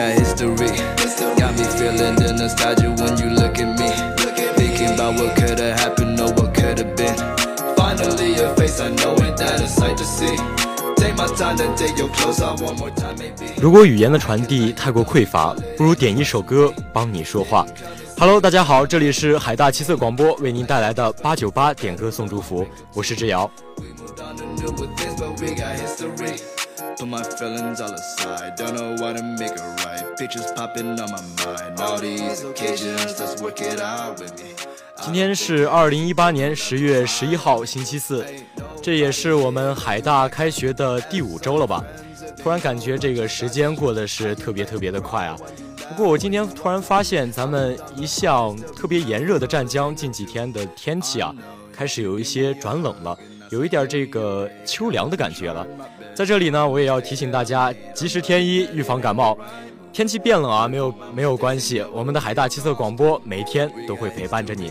got history. Got me feeling the nostalgia when you look at me. Thinking about what could've happened or what could've been. Finally, your face, I know it, that a sight to see. Take my time to take your clothes off one more time, maybe. 如果语言的传递太过匮乏，不如点一首歌帮你说话。Hello，大家好，这里是海大七色广播为您带来的八九八点歌送祝福，我是志尧。But we got history. Put my feelings all aside, don't know what to make it right. Pictures popping on my mind. All these occasions, let's work it out with me. 今天是二零一八年十月十一号，星期四，这也是我们海大开学的第五周了吧？突然感觉这个时间过得是特别特别的快啊！不过我今天突然发现，咱们一向特别炎热的湛江，近几天的天气啊，开始有一些转冷了，有一点这个秋凉的感觉了。在这里呢，我也要提醒大家及时添衣，预防感冒。天气变冷啊，没有没有关系，我们的海大七色广播每天都会陪伴着你。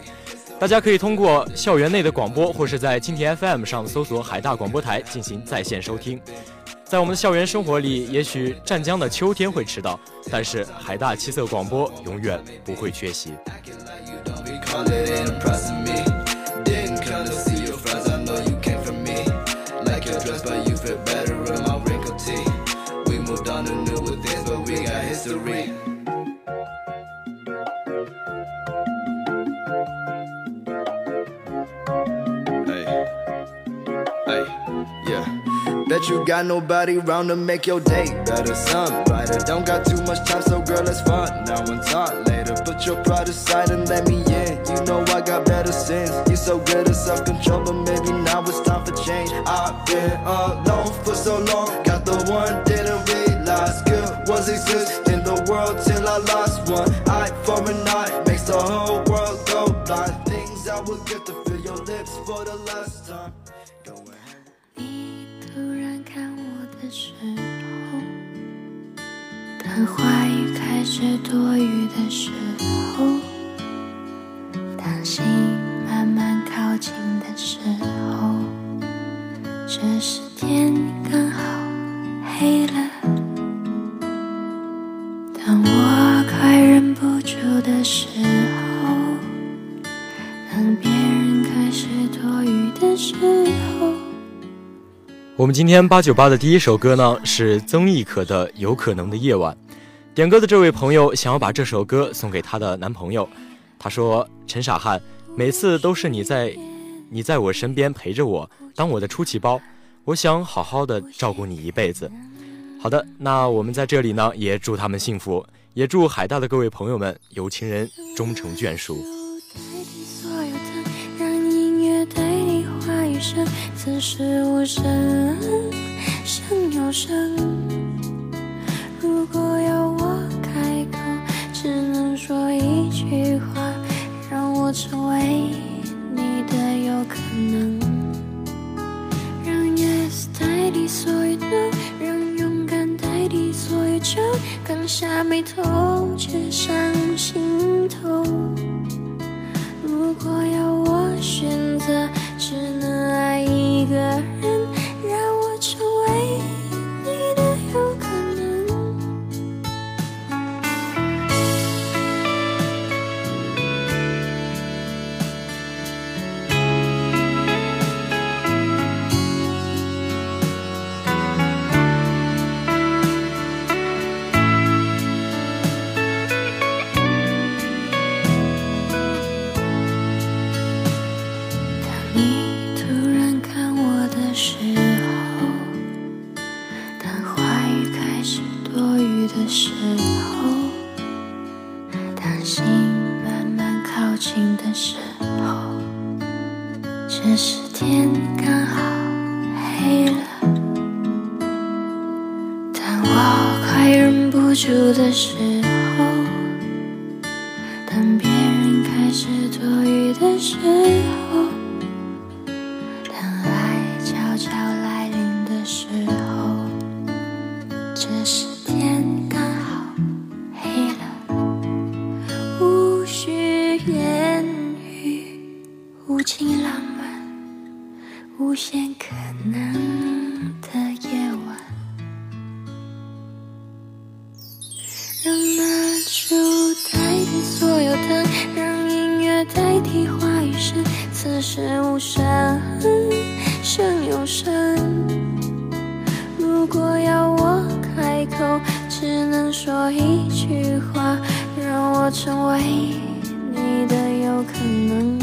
大家可以通过校园内的广播，或是在蜻蜓 FM 上搜索海大广播台进行在线收听。在我们的校园生活里，也许湛江的秋天会迟到，但是海大七色广播永远不会缺席。You got nobody round to make your day better, sun brighter. Don't got too much time, so girl, let's fun now and talk later. Put your pride aside and let me in. You know I got better sense. You so good at self control, but maybe now it's time for change. I've been alone for so long, got the one didn't realize good was exist in the world till I lost one. Eye for an eye makes the whole world go blind. Things I would get to feel your lips for the last time. 时候，当话语开始多余的时候，当心我们今天八九八的第一首歌呢是曾轶可的《有可能的夜晚》。点歌的这位朋友想要把这首歌送给她的男朋友，他说：“陈傻汉，每次都是你在，你在我身边陪着我，当我的出气包，我想好好的照顾你一辈子。”好的，那我们在这里呢也祝他们幸福，也祝海大的各位朋友们有情人终成眷属。话语声，此时无声胜有声。如果要我开口，只能说一句话，让我成为你的有可能。让 yes 代替所有 no，让勇敢代替所有酒，刚下眉头，却上心头。如果要我选择，只爱一个晴的时候，这时天刚好黑了。当我快忍不住的时候，有声，声有声。如果要我开口，只能说一句话，让我成为你的有可能。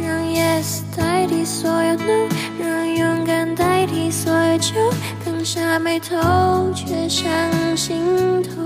让 yes 代替所有 no，让勇敢代替所有酒，放下眉头，却上心头。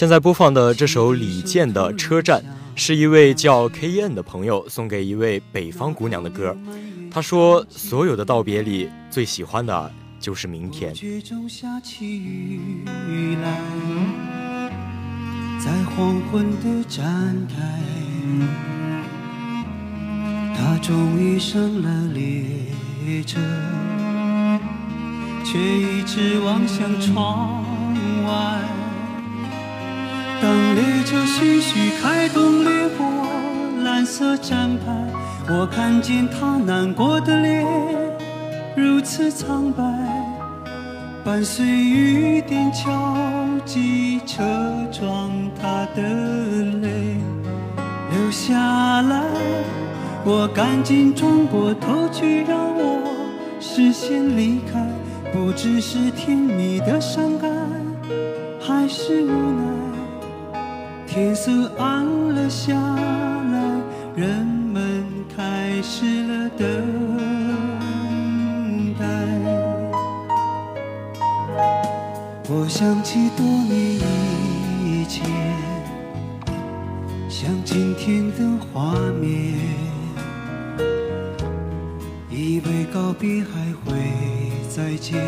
现在播放的这首李健的《车站》，是一位叫 KEN 的朋友送给一位北方姑娘的歌。他说：“所有的道别里，最喜欢的就是明天。”在黄昏的站台，他终于上了列车，却一直望向窗外。当列车徐徐开动，掠过蓝色站牌，我看见他难过的脸如此苍白，伴随雨点敲击车窗，他的泪流下来，我赶紧转过头去，让我视线离开，不知是甜蜜的伤感，还是无奈。天色暗了下来，人们开始了等待。我想起多年以前，像今天的画面，以为告别还会再见，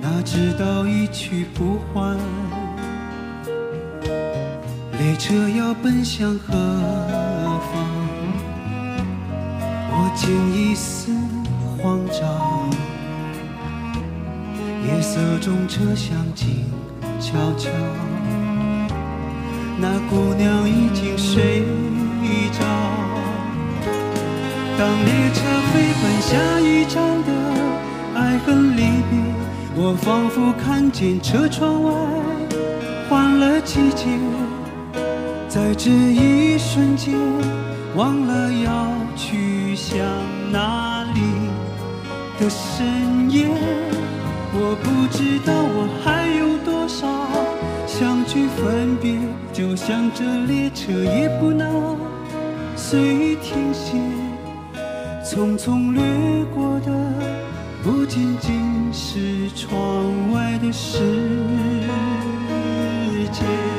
哪知道一去不还。列车要奔向何方？我竟一丝慌张。夜色中车厢静悄悄，那姑娘已经睡着。当列车飞奔下一站的爱恨离别，我仿佛看见车窗外换了季节。在这一瞬间，忘了要去向哪里的深夜，我不知道我还有多少想去分别，就像这列车也不能随意停歇，匆匆掠过的不仅仅是窗外的世界。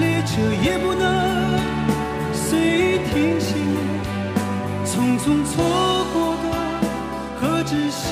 列车也不能随意停歇。匆匆错过的，何止是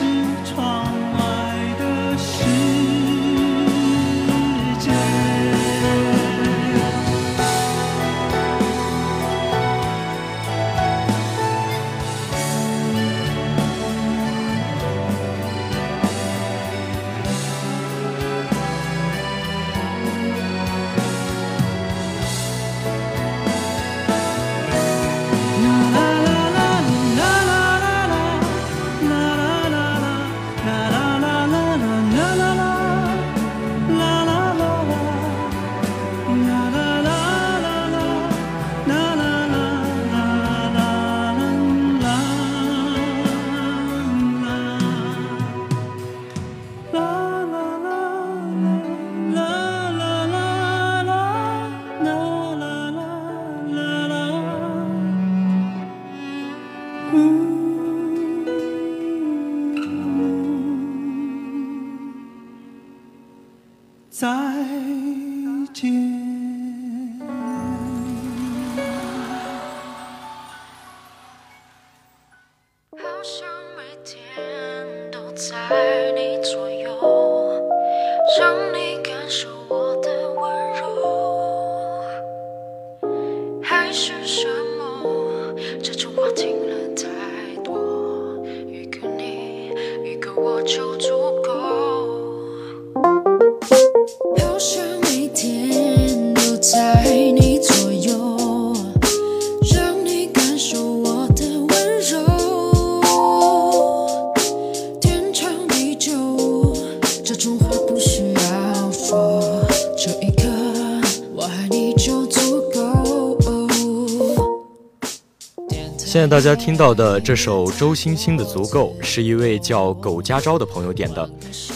现在大家听到的这首周星星的《足够》，是一位叫苟家昭的朋友点的。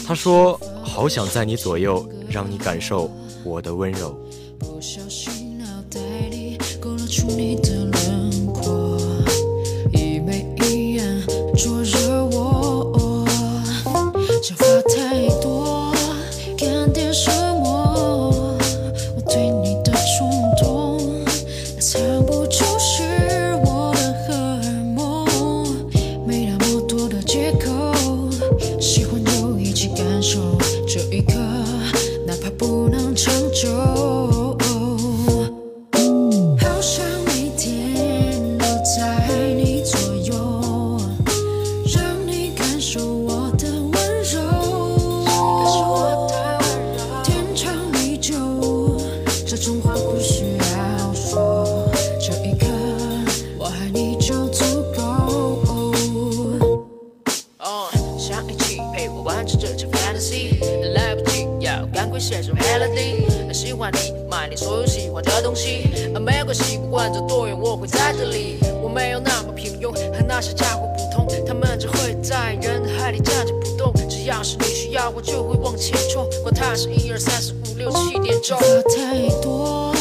他说：“好想在你左右，让你感受我的温柔。”喜欢你，买你所有喜欢的东西。啊、没关系，不管走多远，我会在这里。我没有那么平庸，和那些家伙不同，他们只会在人海里站着不动。只要是你需要，我就会往前冲。管他是一二三四五六七点钟。太多。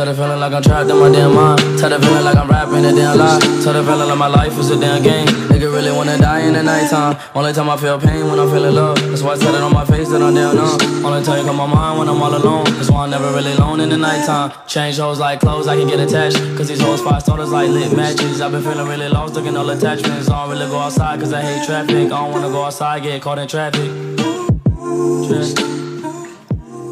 Tell the feeling like I'm trapped in my damn mind. Tell the feeling like I'm rapping a damn lie. Tell the feeling like my life is a damn game. Nigga really wanna die in the nighttime. Only time I feel pain when I'm feeling love. That's why I tell it on my face that I'm down numb. Only time you come my mind when I'm all alone. That's why I'm never really alone in the nighttime. Change hoes like clothes, I can get attached. Cause these hoes five starters like lit matches. I've been feeling really lost, looking all attachments. I don't really go outside cause I hate traffic. I don't wanna go outside, get caught in traffic. traffic.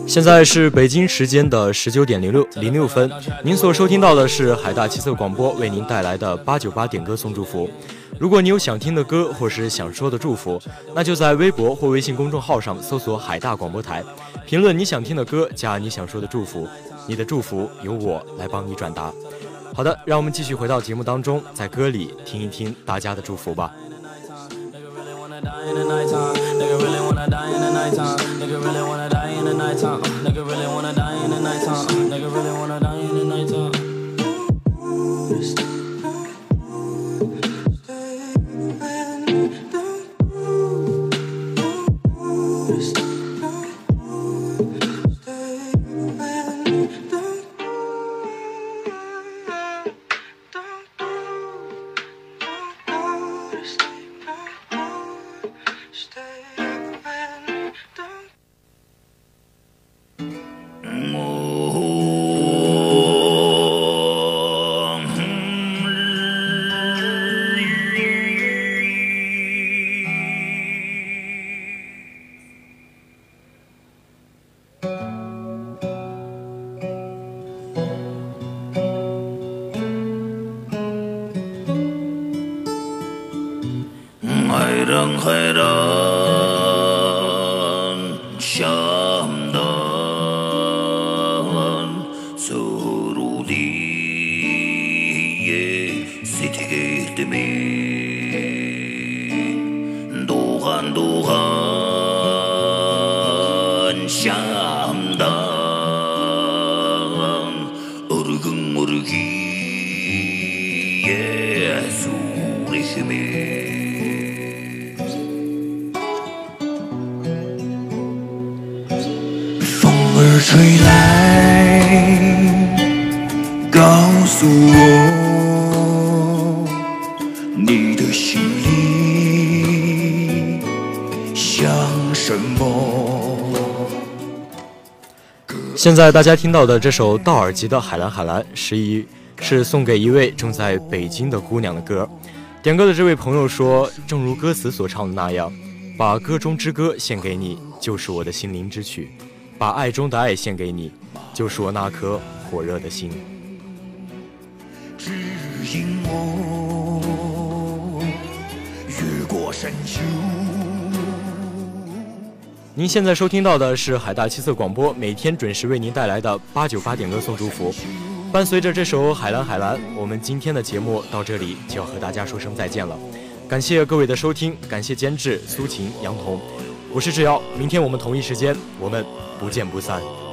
现在是北京时间的十九点零六零六分，您所收听到的是海大七色广播为您带来的八九八点歌送祝福。如果你有想听的歌或是想说的祝福，那就在微博或微信公众号上搜索“海大广播台”，评论你想听的歌加你想说的祝福，你的祝福由我来帮你转达。好的，让我们继续回到节目当中，在歌里听一听大家的祝福吧。Nighttime. Nigga really wanna die in the nighttime. Nigga really 人会的吹来，告诉我你的心里想什么。现在大家听到的这首道尔吉的《海蓝海蓝》是一是送给一位正在北京的姑娘的歌。点歌的这位朋友说：“正如歌词所唱的那样，把歌中之歌献给你，就是我的心灵之曲；把爱中的爱献给你，就是我那颗火热的心。”指引我越过山丘。您现在收听到的是海大七色广播，每天准时为您带来的八九八点歌送祝福。伴随着这首《海蓝海蓝》，我们今天的节目到这里就要和大家说声再见了。感谢各位的收听，感谢监制苏晴、杨彤，我是志尧。明天我们同一时间，我们不见不散。